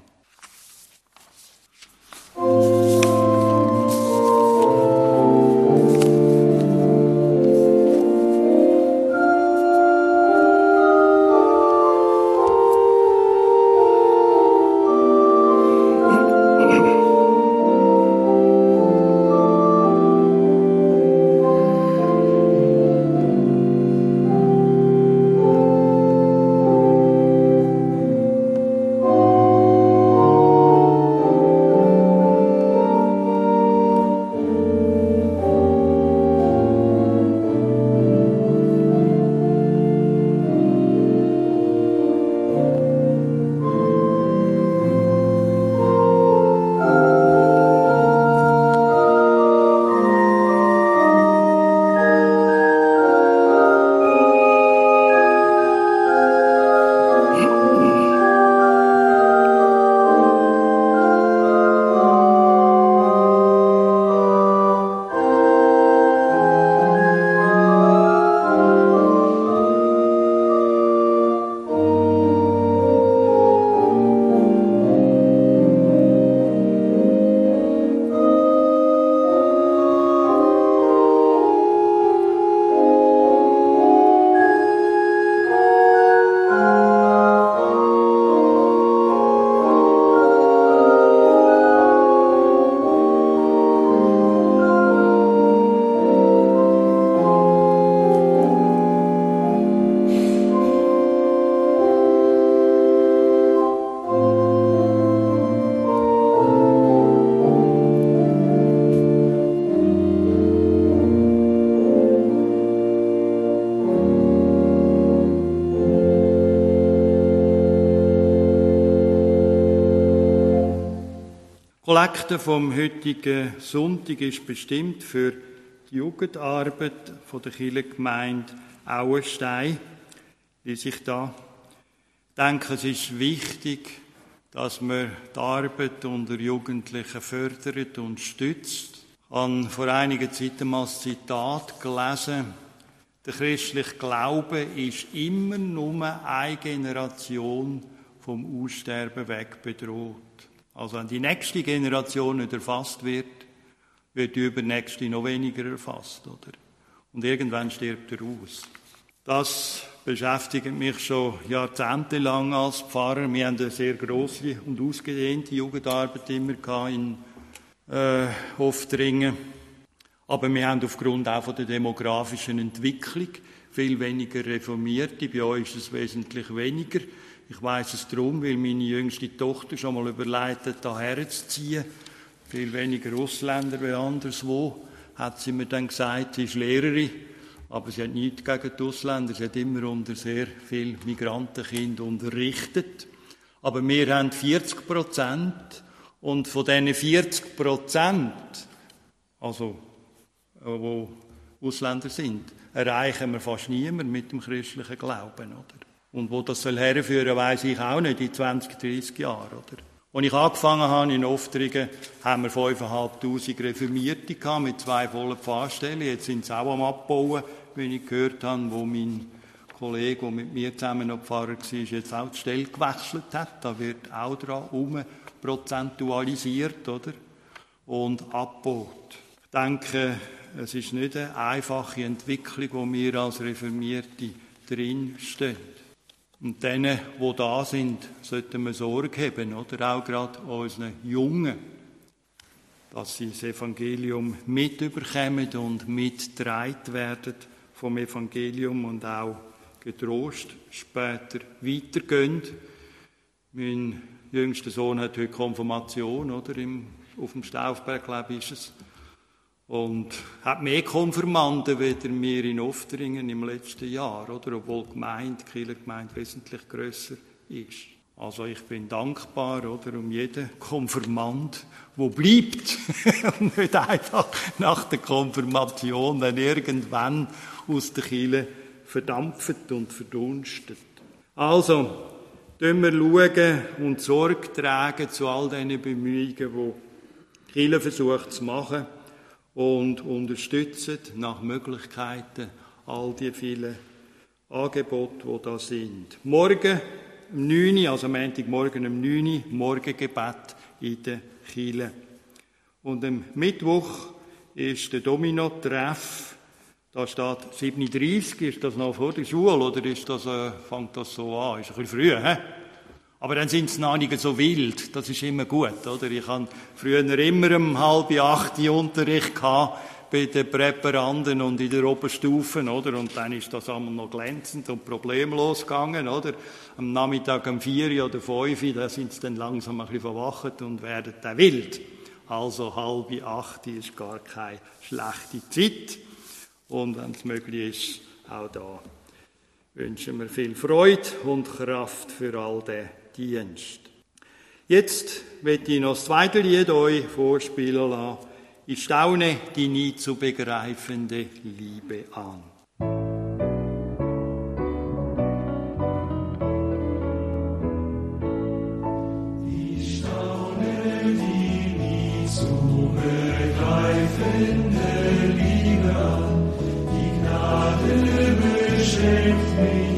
Speaker 1: Kollekte vom heutigen Sonntag ist bestimmt für die Jugendarbeit von der Kirchengemeinde Auenstein, die sich da denke, es ist wichtig, dass man die Arbeit unter Jugendlichen fördert und stützt. Ich habe vor einiger Zeit einmal das Zitat gelesen, der christliche Glaube ist immer nur eine Generation vom Aussterben weg bedroht. Also wenn die nächste Generation nicht erfasst wird, wird die übernächste noch weniger erfasst, oder? Und irgendwann stirbt er aus. Das beschäftigt mich schon jahrzehntelang als Pfarrer. Wir haben eine sehr große und ausgedehnte Jugendarbeit immer in äh, Hoftringen. Aber wir haben aufgrund auch von der demografischen Entwicklung viel weniger Reformierte. Bei euch ist es wesentlich weniger. Ich weiß es darum, weil meine jüngste Tochter schon mal überlegt hat, hierher zu ziehen. Viel weniger Ausländer wie anderswo. Hat sie mir dann gesagt, sie ist Lehrerin. Aber sie hat nichts gegen die Ausländer. Sie hat immer unter sehr viel Migrantenkind unterrichtet. Aber wir haben 40 Prozent und von diesen 40 Prozent, also wo Ausländer sind, erreichen wir fast niemand mit dem christlichen Glauben, oder? Und wo das soll herführen, weiß ich auch nicht, in 20, 30 Jahren, oder? Als ich angefangen habe in Oftringen, haben wir 5'500 Reformierte gehabt, mit zwei vollen Pfarrstellen. Jetzt sind sie auch am Abbauen, wie ich gehört habe, wo mein Kollege, der mit mir zusammen noch Pfarrer war, jetzt auch die Stelle gewechselt hat. Da wird auch dran um prozentualisiert, oder? Und abgebaut. Ich denke, es ist nicht eine einfache Entwicklung, wo wir als Reformierte drinstehen. Und denen, die da sind, sollten wir Sorge haben, oder? Auch gerade unseren Jungen, dass sie das Evangelium mitüberkommen und mitgetragen werden vom Evangelium und auch getrost später weitergehen. Mein jüngster Sohn hat heute Konfirmation, oder? Im, auf dem Staufberg, glaube ich, ist es. Und hat mehr Konfirmanden weder wir in Oftringen im letzten Jahr, oder? Obwohl die Gemeinde, die Kirchengemeinde wesentlich grösser ist. Also ich bin dankbar, oder? Um jeden Konfirmand, wo bleibt. und nicht einfach nach der Konfirmation dann irgendwann aus der Kirche verdampft und verdunstet. Also, tun wir schauen und Sorge tragen zu all diesen Bemühungen, die die Kirche versucht zu machen und unterstützen nach Möglichkeiten all die vielen Angebote, die da sind. Morgen um 9 Uhr, also Montagmorgen um 9 Uhr, Morgengebet in der Kirche. Und am Mittwoch ist der Domino-Treff. Da steht 37, ist das noch vor der Schule oder ist das, äh, fängt das so an? Ist ein bisschen früh, hä? Aber dann sind sie noch nicht so wild. Das ist immer gut, oder? Ich hatte früher immer um halb acht Unterricht gehabt bei den Präparanden und in der Oberstufe, oder? Und dann ist das einmal noch glänzend und problemlos gegangen, oder? Am Nachmittag um vier oder fünf, da sind sie dann langsam ein bisschen verwacht und werden dann wild. Also halb acht ist gar keine schlechte Zeit. Und wenn es möglich ist, auch da wünschen wir viel Freude und Kraft für all den Dienst. Jetzt möchte ich noch das zweite Lied euch vorspielen lassen. Ich staune die nie zu begreifende Liebe an.
Speaker 2: Ich staune die nie zu begreifende Liebe an. Die Gnade beschenkt mich,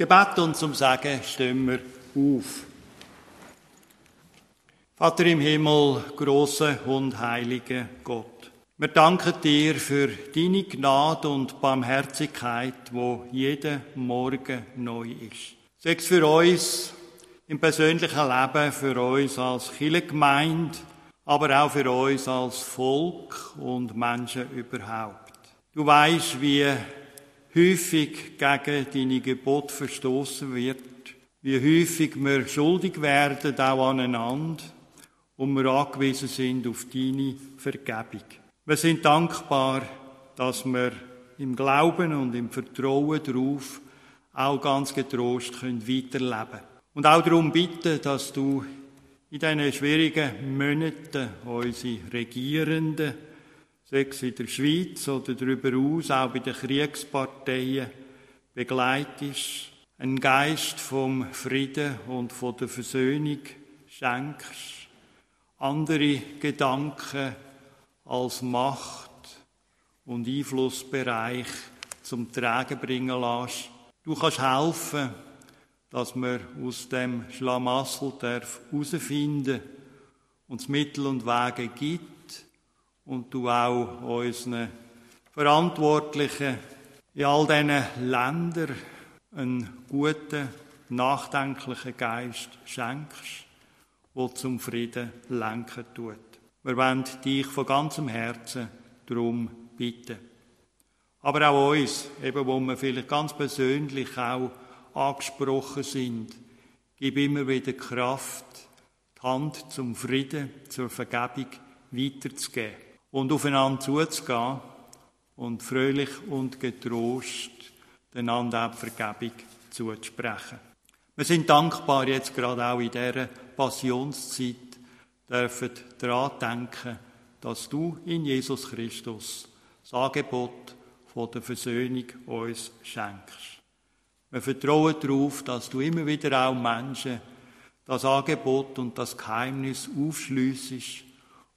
Speaker 1: Gebet und zum Sagen stehen wir auf. Vater im Himmel, großer und heiliger Gott, wir danken dir für deine Gnade und Barmherzigkeit, wo jeden Morgen neu ist. Sechs für uns im persönlichen Leben, für uns als Kirchengemeinde, aber auch für uns als Volk und Menschen überhaupt. Du weißt, wie häufig gegen deine Gebot verstoßen wird, wie häufig wir schuldig werden, auch aneinander, und wir angewiesen sind auf deine Vergebung. Wir sind dankbar, dass wir im Glauben und im Vertrauen darauf auch ganz getrost können weiterleben. Und auch darum bitten, dass du in diesen schwierigen Monaten unsere Regierenden sechs in der Schweiz oder darüber aus, auch bei den Kriegsparteien, begleitest, einen Geist vom Frieden und von der Versöhnung schenkst, andere Gedanken als Macht und Einflussbereich zum Tragen bringen lässt. Du kannst helfen, dass wir aus dem Schlamassel herausfinden und es Mittel und Wege gibt, und du auch unseren Verantwortlichen in all diesen Ländern einen guten, nachdenklichen Geist schenkst, der zum Frieden lenken tut. Wir wollen dich von ganzem Herzen darum bitten. Aber auch uns, eben wo wir vielleicht ganz persönlich auch angesprochen sind, gib immer wieder Kraft, die Hand zum Frieden, zur Vergebung weiterzugeben und aufeinander zuzugehen und fröhlich und getrost einander auch Vergebung zuzusprechen. Wir sind dankbar jetzt gerade auch in dieser Passionszeit dürfen daran denken, dass du in Jesus Christus das Angebot von der Versöhnung uns schenkst. Wir vertrauen darauf, dass du immer wieder auch Menschen das Angebot und das Geheimnis aufschliessest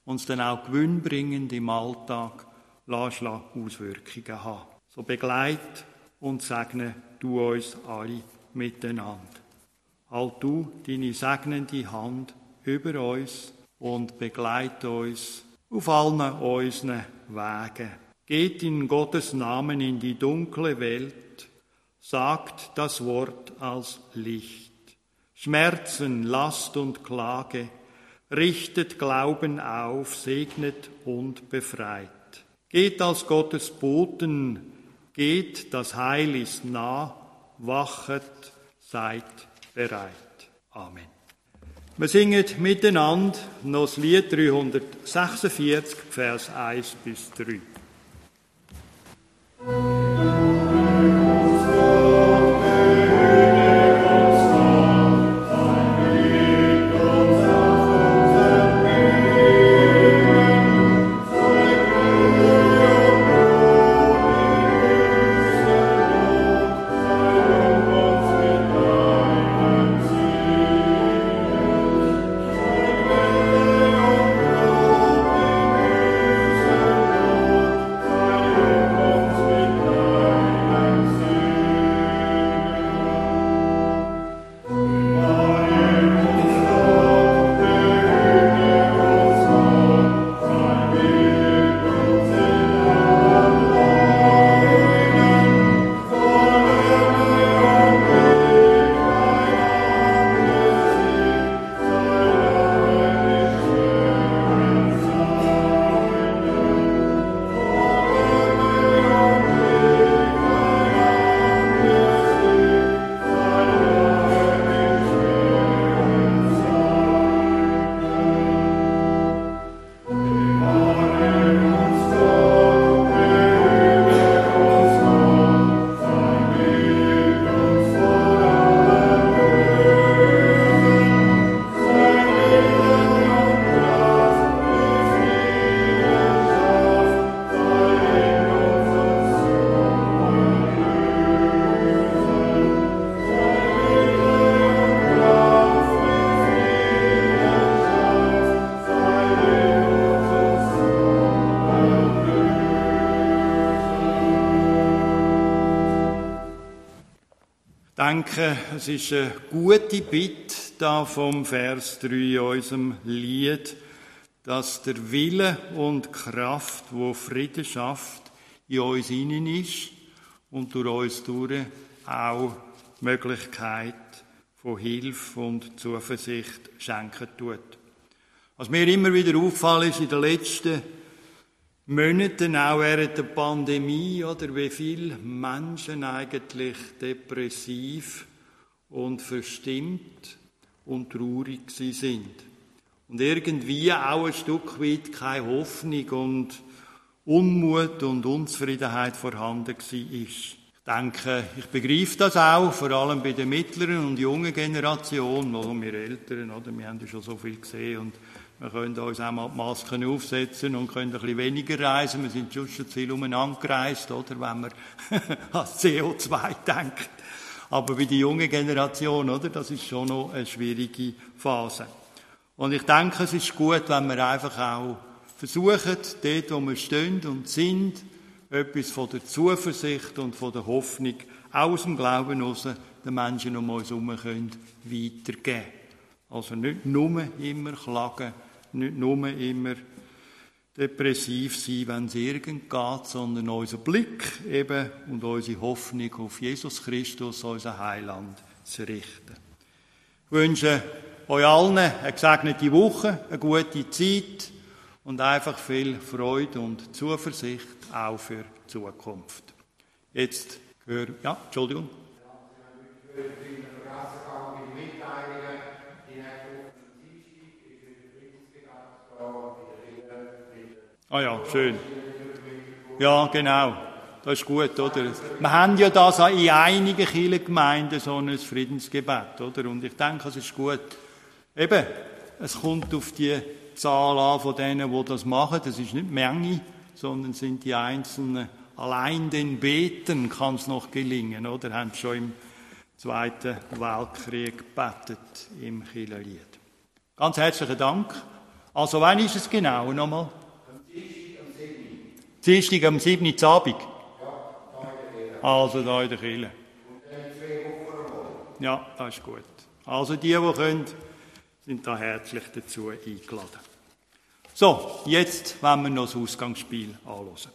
Speaker 1: uns dann auch gewinnbringend im Alltag Auswirkungen haben. So begleit und segne du uns alle miteinander. Halt du deine segnende Hand über uns und begleit uns auf allen unseren Wegen. Geht in Gottes Namen in die dunkle Welt, sagt das Wort als Licht. Schmerzen, Last und Klage, richtet Glauben auf, segnet und befreit. Geht als Gottes Boten, geht, das Heil ist nah, wachet, seid bereit. Amen. Wir singen miteinander noch das Lied 346, Vers 1 bis 3. denke, es ist eine gute Bitte da vom Vers 3 in unserem Lied, dass der Wille und Kraft, wo Frieden schafft, in uns innen ist und durch uns durch auch Möglichkeit von Hilfe und Zuversicht schenken tut. Was mir immer wieder auffällt, ist in den letzten Monaten, auch während der Pandemie, oder wie viele Menschen eigentlich depressiv und verstimmt und traurig sind. Und irgendwie auch ein Stück weit keine Hoffnung und Unmut und Unzufriedenheit vorhanden war. Ich denke, ich begreife das auch, vor allem bei der mittleren und jungen Generation, oder wir Älteren, oder? Wir haben ja schon so viel gesehen und wir können uns auch mal die Masken aufsetzen und können ein bisschen weniger reisen. Wir sind schon zu viel umeinander gereist, oder? Wenn man an CO2 denkt. Aber bei der jungen Generation, oder? Das ist schon noch eine schwierige Phase. Und ich denke, es ist gut, wenn wir einfach auch versuchen, dort, wo wir stehen und sind, etwas von der Zuversicht und von der Hoffnung aus dem Glauben heraus den Menschen um uns herum weitergeben Also nicht nur immer klagen, nicht nur immer depressiv sein, wenn es irgend geht, sondern unser Blick eben und unsere Hoffnung auf Jesus Christus, unser Heiland, zu richten. Ich wünsche euch allen eine gesegnete Woche, eine gute Zeit und einfach viel Freude und Zuversicht auch für die Zukunft. Jetzt höre, ja, Entschuldigung. Ah ja, schön. Ja, genau. Das ist gut, oder? Wir haben ja das in einigen Kirchengemeinden so ein Friedensgebet, oder? Und ich denke, es ist gut. Eben, es kommt auf die Zahl an von denen, die das machen. Das ist nicht Menge, sondern sind die Einzelnen. Allein den Beten kann es noch gelingen, oder? Haben schon im Zweiten Weltkrieg gebetet im Kirchenlied. Ganz herzlichen Dank. Also, wann ist es genau? Nochmal? Dienstag am 7. Uhr Abend? Also da in der Kirche. Ja, das ist gut. Also die, die können, sind da herzlich dazu eingeladen. So, jetzt wollen wir noch das Ausgangsspiel anschauen.